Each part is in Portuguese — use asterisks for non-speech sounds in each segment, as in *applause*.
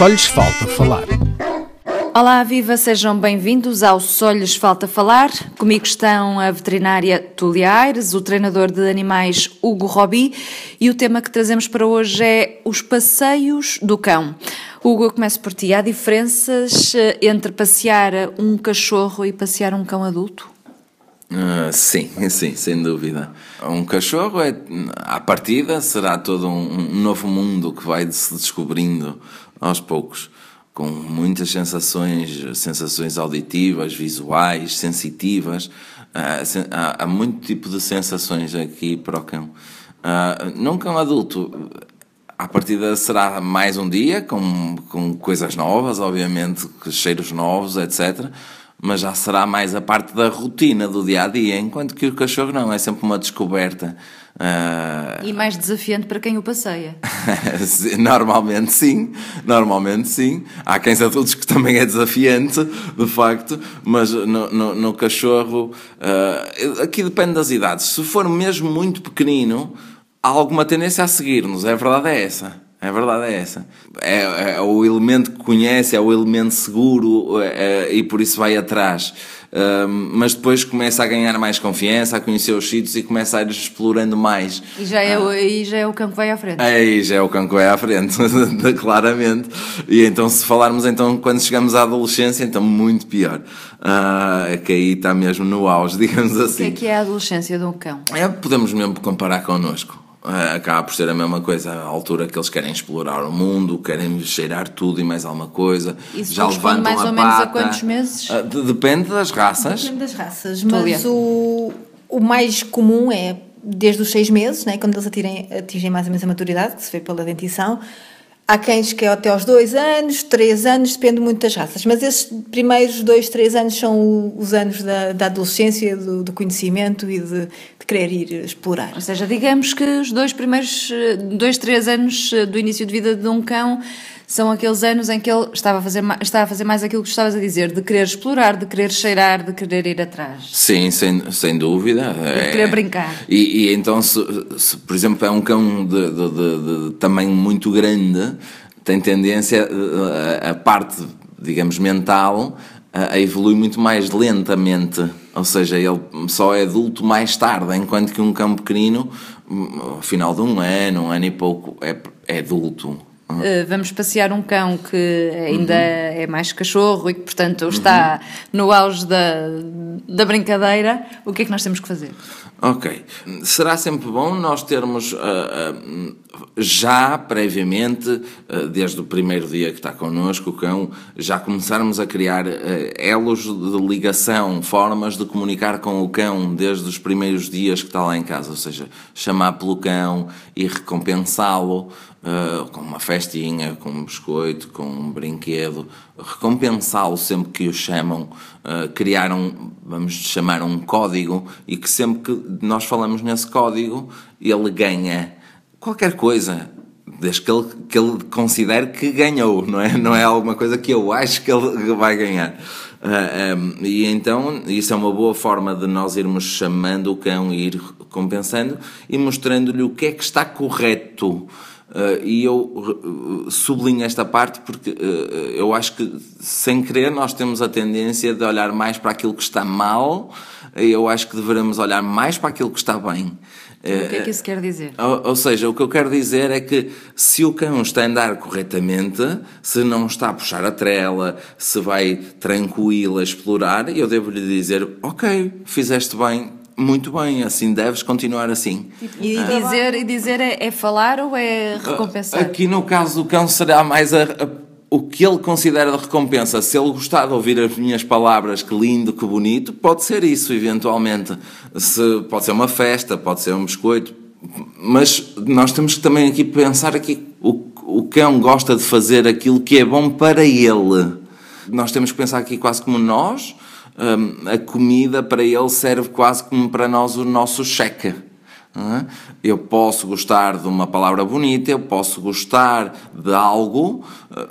Só lhes falta falar. Olá, viva, sejam bem-vindos ao Só lhes falta falar. Comigo estão a veterinária Tulia Aires, o treinador de animais Hugo Robi e o tema que trazemos para hoje é os passeios do cão. Hugo, eu começo por ti. Há diferenças eh, entre passear um cachorro e passear um cão adulto? Uh, sim, *laughs* sim, sem dúvida. Um cachorro é, à partida, será todo um, um novo mundo que vai se descobrindo aos poucos com muitas sensações, sensações auditivas, visuais, sensitivas. Ah, há, muito tipo de sensações aqui para o cão. Uh, num cão adulto, a partida será mais um dia, com, com coisas novas, obviamente, cheiros novos, etc mas já será mais a parte da rotina do dia a dia, enquanto que o cachorro não, é sempre uma descoberta. Uh... E mais desafiante para quem o passeia. *laughs* normalmente sim, normalmente sim. Há cães adultos que também é desafiante, de facto, mas no, no, no cachorro, uh, aqui depende das idades. Se for mesmo muito pequenino, há alguma tendência a seguir-nos, é verdade é essa. A verdade é essa. É, é, o elemento que conhece, é o elemento seguro é, é, e por isso vai atrás. Um, mas depois começa a ganhar mais confiança, a conhecer os sítios e começa a ir explorando mais. E já é, ah. e já é o cão que vai à frente. Aí já é o cão que vai à frente, *laughs* claramente. E então, se falarmos então quando chegamos à adolescência, então muito pior. Uh, que aí está mesmo no auge, *laughs* digamos assim. O que é assim. que é a adolescência de um cão? É, podemos mesmo comparar connosco. Eh, acaba por ser a mesma coisa, a altura que eles querem explorar o mundo, querem cheirar tudo e mais alguma coisa. Isso já levantam mais a ou menos a quantos meses? Uh, depende das raças. Depende das raças, mas o, o mais comum é desde os seis meses, né, quando eles atirem, atingem mais ou menos a maturidade, que se vê pela dentição, Há cães que é até aos dois anos, três anos, depende muito das raças. Mas esses primeiros dois, três anos são os anos da, da adolescência, do, do, conhecimento e de, de, querer ir explorar. Ou seja, digamos que os dois primeiros, dois, três anos do início de vida de um cão são aqueles anos em que ele estava a fazer, está a fazer mais aquilo que estavas a dizer, de querer explorar, de querer cheirar, de querer ir atrás. Sim, sem, sem dúvida. De é, querer brincar. E, e então, se, se, por exemplo, é um cão de, de, de, de tamanho muito grande, tem tendência, a, a parte, digamos, mental, a, a evolui muito mais lentamente. Ou seja, ele só é adulto mais tarde, enquanto que um cão pequenino, ao final de um ano, um ano e pouco, é, é adulto. Uh, vamos passear um cão que ainda uhum. é mais cachorro e que, portanto, está uhum. no auge da, da brincadeira. O que é que nós temos que fazer? Ok. Será sempre bom nós termos uh, uh, já previamente, desde o primeiro dia que está connosco, o cão, já começarmos a criar elos de ligação, formas de comunicar com o cão desde os primeiros dias que está lá em casa. Ou seja, chamar pelo cão e recompensá-lo uh, com uma festinha, com um biscoito, com um brinquedo, recompensá-lo sempre que o chamam, uh, criar um, vamos chamar um código, e que sempre que nós falamos nesse código, ele ganha qualquer coisa, desde que ele, que ele considere que ganhou, não é? Não é alguma coisa que eu acho que ele vai ganhar. Uh, ah, um, e então, isso é uma boa forma de nós irmos chamando o cão e ir compensando e mostrando-lhe o que é que está correto Uh, e eu uh, sublinho esta parte porque uh, eu acho que, sem querer, nós temos a tendência de olhar mais para aquilo que está mal, e eu acho que devemos olhar mais para aquilo que está bem. O que é que isso quer dizer? Ou, ou, seja, o que eu quero dizer é que se o cão está a andar corretamente, se não está a puxar a trela, se vai tranquilo a explorar, eu devo-lhe dizer: Ok, fizeste bem, muito bem, assim deves continuar assim. E dizer, e dizer é, é falar ou é recompensar? Aqui no caso do cão será mais a, a, o que ele considera de recompensa. Se ele gostar de ouvir as minhas palavras, que lindo, que bonito, pode ser isso, eventualmente. Se, pode ser uma festa, pode ser um biscoito. Mas nós temos que também aqui pensar aqui, o, o cão gosta de fazer aquilo que é bom para ele. Nós temos que pensar aqui quase como nós, a comida para ele serve quase como para nós o nosso cheque. É? Eu posso gostar de uma palavra bonita, eu posso gostar de algo,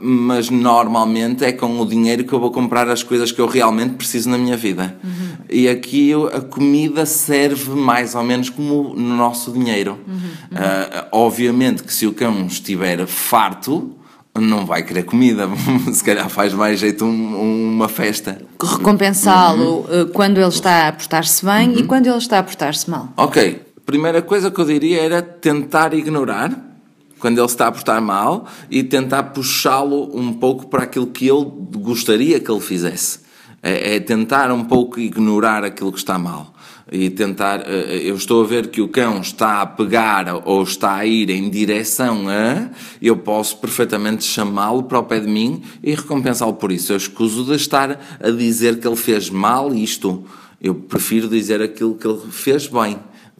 mas normalmente é com o dinheiro que eu vou comprar as coisas que eu realmente preciso na minha vida. Uhum. E aqui a comida serve mais ou menos como no nosso dinheiro. Uhum. Uhum. Uh, obviamente que se o cão estiver farto, não vai querer comida, *laughs* se calhar faz mais jeito um, uma festa. Recompensá-lo uhum. quando ele está a portar-se bem uhum. e quando ele está a portar-se mal. Ok, primeira coisa que eu diria era tentar ignorar quando ele está a portar mal e tentar puxá-lo um pouco para aquilo que ele gostaria que ele fizesse. É, é tentar um pouco ignorar aquilo que está mal e tentar. Eh, eu estou a ver que o cão está a pegar ou está a ir em direção a. Eu posso perfeitamente chamá-lo para o pé de mim e recompensá-lo por isso. Eu escuso de estar a dizer que ele fez mal isto. Eu prefiro dizer aquilo que ele fez bem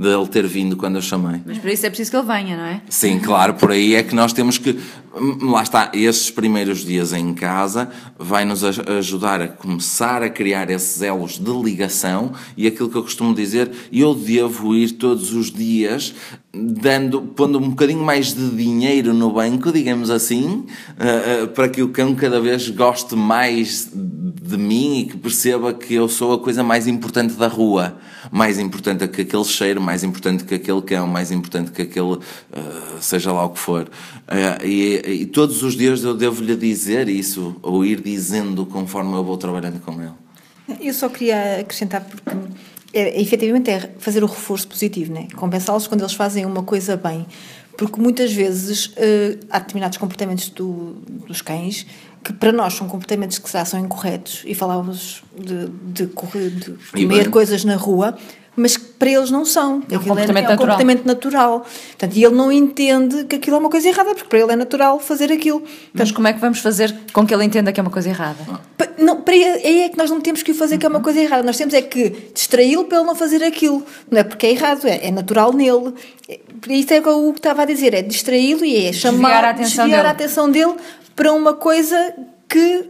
de ele ter vindo quando eu chamei. Mas para isso é preciso que ele venha, não é? Sim, claro, por aí é que nós temos que. Hum, lá está, esses primeiros dias em casa vai nos ajudar a começar a criar esses elos de ligação e aquilo que eu costumo dizer, eu devo ir todos os dias dando, pondo um bocadinho mais de dinheiro no banco, digamos assim, uh, uh, para que o cão cada vez goste mais de mim e que perceba que eu sou a coisa mais importante da rua, mais importante que aquele cheiro, mais importante que aquele cão, mais importante que aquele, uh, seja lá o que for. E, e, todos os dias eu devo-lhe dizer isso, ou ir dizendo conforme eu vou trabalhando com ele. Eu só queria acrescentar, porque é, efetivamente é fazer o reforço positivo, né? compensá-los quando eles fazem uma coisa bem. Porque muitas vezes uh, há determinados comportamentos do, dos cães que para nós são comportamentos que já são incorretos e falávamos de, de, correr, de comer coisas na rua, mas que para eles não são. É um comportamento, é, é um comportamento natural. Portanto, e ele não entende que aquilo é uma coisa errada, porque para ele é natural fazer aquilo. Portanto, mas como é que vamos fazer com que ele entenda que é uma coisa errada? Não, para ele, é que nós não temos que o fazer que é uma coisa errada. Nós temos é que distraí-lo para ele não fazer aquilo. Não é porque é errado, é, é natural nele. É, isso é o que o estava a dizer, é distraí-lo e é chamar, desviar a atenção, desviar dele. A atenção dele para uma coisa que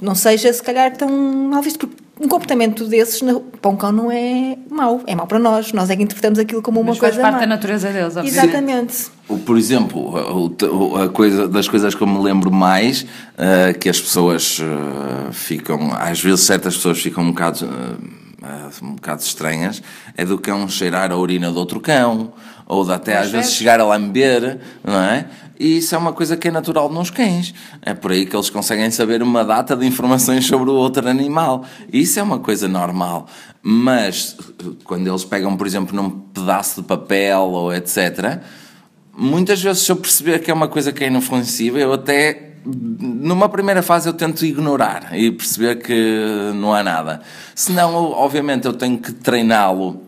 não seja se calhar tão mal visto. Porque um comportamento desses para um cão não é mau, é mau para nós. Nós é que interpretamos aquilo como uma Mas coisa faz parte má. da natureza deles, obviamente. Exatamente. O, por exemplo, a coisa, das coisas que eu me lembro mais, uh, que as pessoas uh, ficam, às vezes certas pessoas ficam um bocado, uh, um bocado estranhas, é do cão cheirar a urina de outro cão, ou de até às vezes chegar a lamber, não é? E isso é uma coisa que é natural nos cães. É por aí que eles conseguem saber uma data de informações sobre o outro animal. Isso é uma coisa normal. Mas quando eles pegam, por exemplo, num pedaço de papel ou etc., muitas vezes se eu perceber que é uma coisa que é inofensiva, eu até numa primeira fase eu tento ignorar e perceber que não há nada. Senão, obviamente, eu tenho que treiná-lo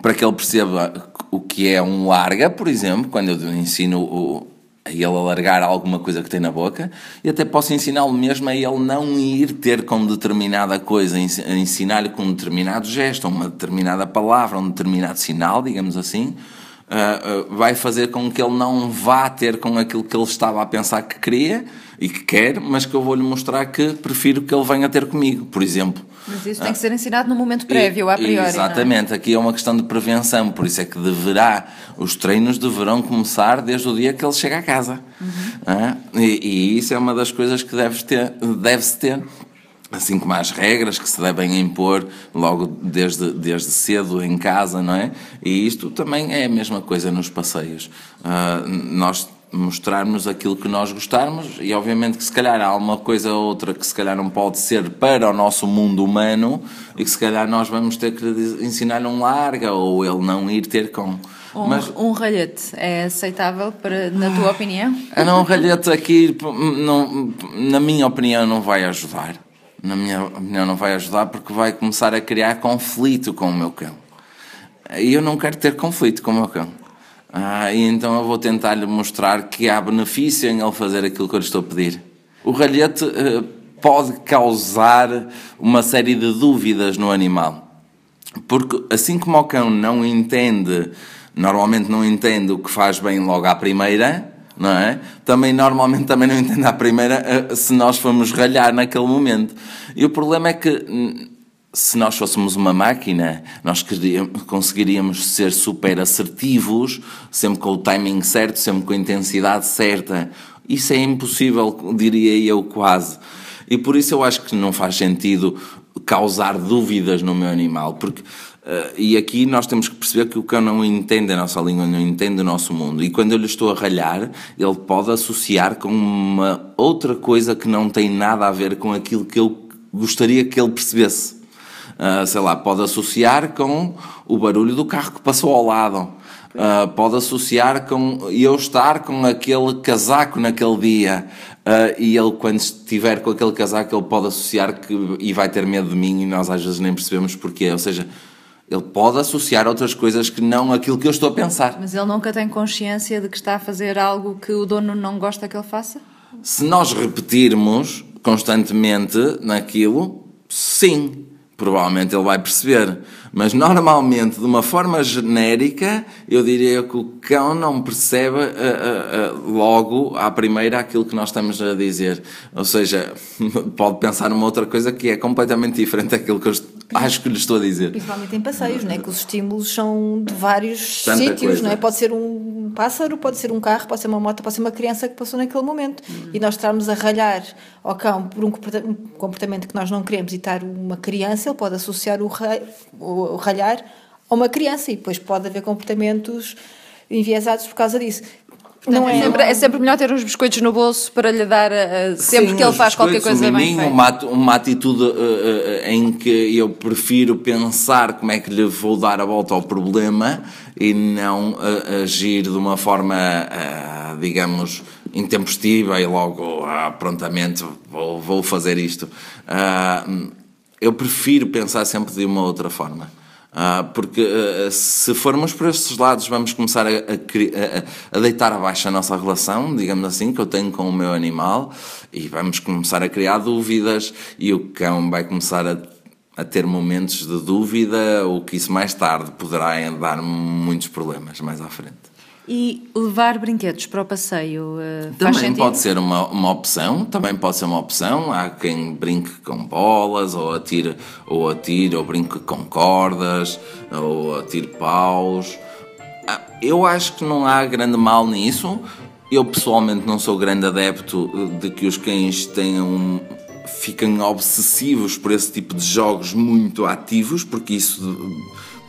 para que ele perceba o que é um larga, por exemplo, quando eu ensino o, a ele alargar alguma coisa que tem na boca, e até posso ensiná-lo mesmo a ele não ir ter com determinada coisa, ensinar-lhe com um determinado gesto, uma determinada palavra, um determinado sinal, digamos assim, uh, uh, vai fazer com que ele não vá ter com aquilo que ele estava a pensar que queria e que quer, mas que eu vou-lhe mostrar que prefiro que ele venha ter comigo, por exemplo. Mas isso tem que ser ensinado no momento prévio, a priori. É? Exatamente, é? aqui é uma questão de prevenção, por isso é que deverá, os treinos deverão começar desde o dia que ele chega a casa. Uhum. E, e, isso é uma das coisas que deve-se ter, deve ter, assim como as regras que se devem impor logo desde, desde cedo em casa, não é? E isto também é a mesma coisa nos passeios. Uh, nós mostrarmos aquilo que nós gostarmos e obviamente que se calhar há uma coisa ou outra que se calhar não pode ser para o nosso mundo humano e que se calhar nós vamos ter que ensinar-lhe um larga ou ele não ir ter com um, Mas, um ralhete é aceitável para, na tua opinião? Ah, não, um ralhete aqui, não, na minha opinião, não vai ajudar. Na minha opinião, não vai ajudar porque vai começar a criar conflito com o meu cão. E eu não quero ter conflito com o meu cão. Ah, e então eu vou tentar-lhe mostrar que há benefício em ele fazer aquilo que eu lhe estou a pedir. O ralhete uh, pode causar uma série de dúvidas no animal. Porque assim como o cão não entende, normalmente não entende o que faz bem logo à primeira, não é? Também normalmente também não entende à primeira uh, se nós formos ralhar naquele momento. E o problema é que se nós fôssemos uma máquina, nós conseguiríamos ser super assertivos, sempre com o timing certo, sempre com a intensidade certa. Isso é impossível, diria eu, quase. E por isso eu acho que não faz sentido causar dúvidas no meu animal, porque Uh, e aqui nós temos que perceber que o cão não entende a nossa língua, não entende o nosso mundo. E quando eu lhe estou a ralhar, ele pode associar com uma outra coisa que não tem nada a ver com aquilo que eu gostaria que ele percebesse. Uh, sei lá, pode associar com o barulho do carro que passou ao lado. Uh, pode associar com eu estar com aquele casaco naquele dia. Uh, e ele, quando estiver com aquele casaco, ele pode associar que, e vai ter medo de mim e nós às vezes nem percebemos porquê. Ou seja, ele pode associar outras coisas que não aquilo que eu estou a pensar. Mas ele nunca tem consciência de que está a fazer algo que o dono não gosta que ele faça? Se nós repetirmos constantemente naquilo, sim, provavelmente ele vai perceber. Mas normalmente, de uma forma genérica, eu diria que o cão não percebe uh, uh, uh, logo, à primeira, aquilo que nós estamos a dizer. Ou seja, *laughs* pode pensar numa outra coisa que é completamente diferente daquilo que eu acho que lhe estou a dizer. Principalmente em passeios, não é? Que os estímulos são de vários Tanta sítios, coisa. não é? Pode ser um pássaro, pode ser um carro, pode ser uma moto, pode ser uma criança que passou naquele momento. Hum. E nós estarmos a ralhar ao cão por um comportamento que nós não queremos e estar uma criança, ele pode associar o, o ralhar a uma criança e depois pode haver comportamentos enviesados por causa disso. Não é, sempre, é sempre melhor ter uns biscoitos no bolso para lhe dar uh, sempre Sim, que ele faz qualquer coisa bem feita. Uma, uma atitude uh, uh, em que eu prefiro pensar como é que lhe vou dar a volta ao problema e não agir de uma forma, digamos, intempestiva e logo ah, prontamente vou, vou fazer isto. eu prefiro pensar sempre de uma outra forma. Ah, porque uh, se formos por estes lados, vamos começar a, a, a, deitar abaixo a nossa relação, digamos assim, que eu tenho com o meu animal, e vamos começar a criar dúvidas, e o cão vai começar a, a ter momentos de dúvida, o que isso mais tarde poderá dar muitos problemas mais à frente. E levar brinquedos para o passeio uh, também pode ser uma, uma opção, também pode ser uma opção. Há quem brinque com bolas, ou atire, ou atire, ou brinque com cordas, ou atire paus. Ah, eu acho que não há grande mal nisso. Eu pessoalmente não sou grande adepto de que os cães tenham fiquem obsessivos por esse tipo de jogos muito ativos, porque isso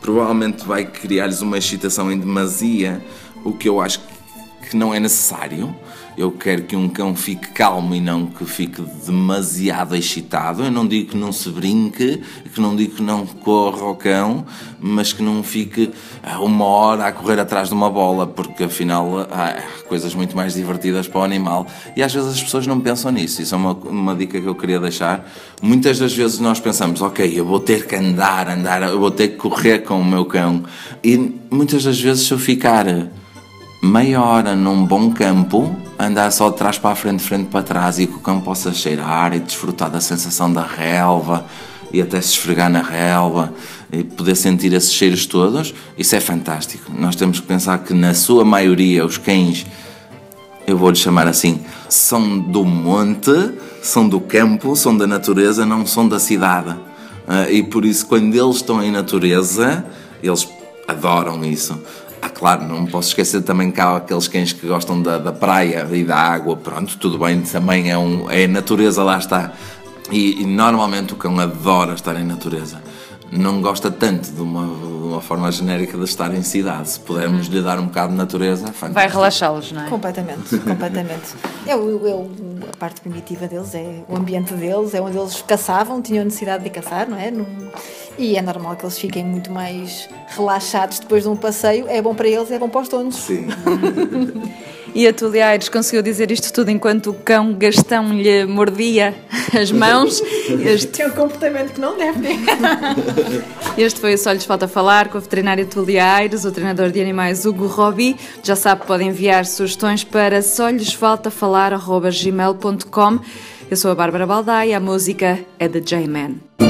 provavelmente vai criar-lhes uma excitação em demasia o que eu acho que não é necessário. Eu quero que um cão fique calmo e não que fique demasiado excitado. Eu não digo que não se brinque, que não digo que não corra ao cão, mas que não fique uma hora a correr atrás de uma bola, porque afinal há coisas muito mais divertidas para o animal. E às vezes as pessoas não pensam nisso. Isso é uma, uma dica que eu queria deixar. Muitas das vezes nós pensamos, ok, eu vou ter que andar, andar, eu vou ter que correr com o meu cão. E muitas das vezes se eu ficar meia hora num bom campo, andar só de trás para a frente, frente para trás e que o cão possa cheirar e desfrutar da sensação da relva e até se esfregar na relva e poder sentir esses cheiros todos, isso é fantástico. Nós temos que pensar que na sua maioria os cães, eu vou lhe chamar assim, são do monte, são do campo, são da natureza, não são da cidade. Ah, e por isso quando eles estão em natureza, eles adoram isso. Ah, claro, não posso esquecer também que há aqueles cães que gostam da, da praia e da água, pronto, tudo bem, também é, um, é natureza, lá está. E, e, normalmente o cão adora estar em natureza. Não gosta tanto de uma, de uma forma genérica de estar em cidade. Se pudermos lhe dar um bocado de natureza, fantástico. vai relaxá-los, não é? Completamente, *laughs* completamente. É, o, a parte primitiva deles, é o ambiente deles, é onde eles caçavam, tinham necessidade de caçar, não é? E é normal que eles fiquem muito mais relaxados depois de um passeio. É bom para eles, é bom para os donos. Sim. *laughs* e a Tulia Aires conseguiu dizer isto tudo enquanto o cão Gastão lhe mordia as mãos. Este... É um comportamento que não deve ter. *laughs* este foi o Só Lhes Falta Falar com a veterinária Tulia Aires, o treinador de animais Hugo Robi. Já sabe, pode enviar sugestões para só lhes falta falar gmail.com. Eu sou a Bárbara Baldaia, a música é de J-Man.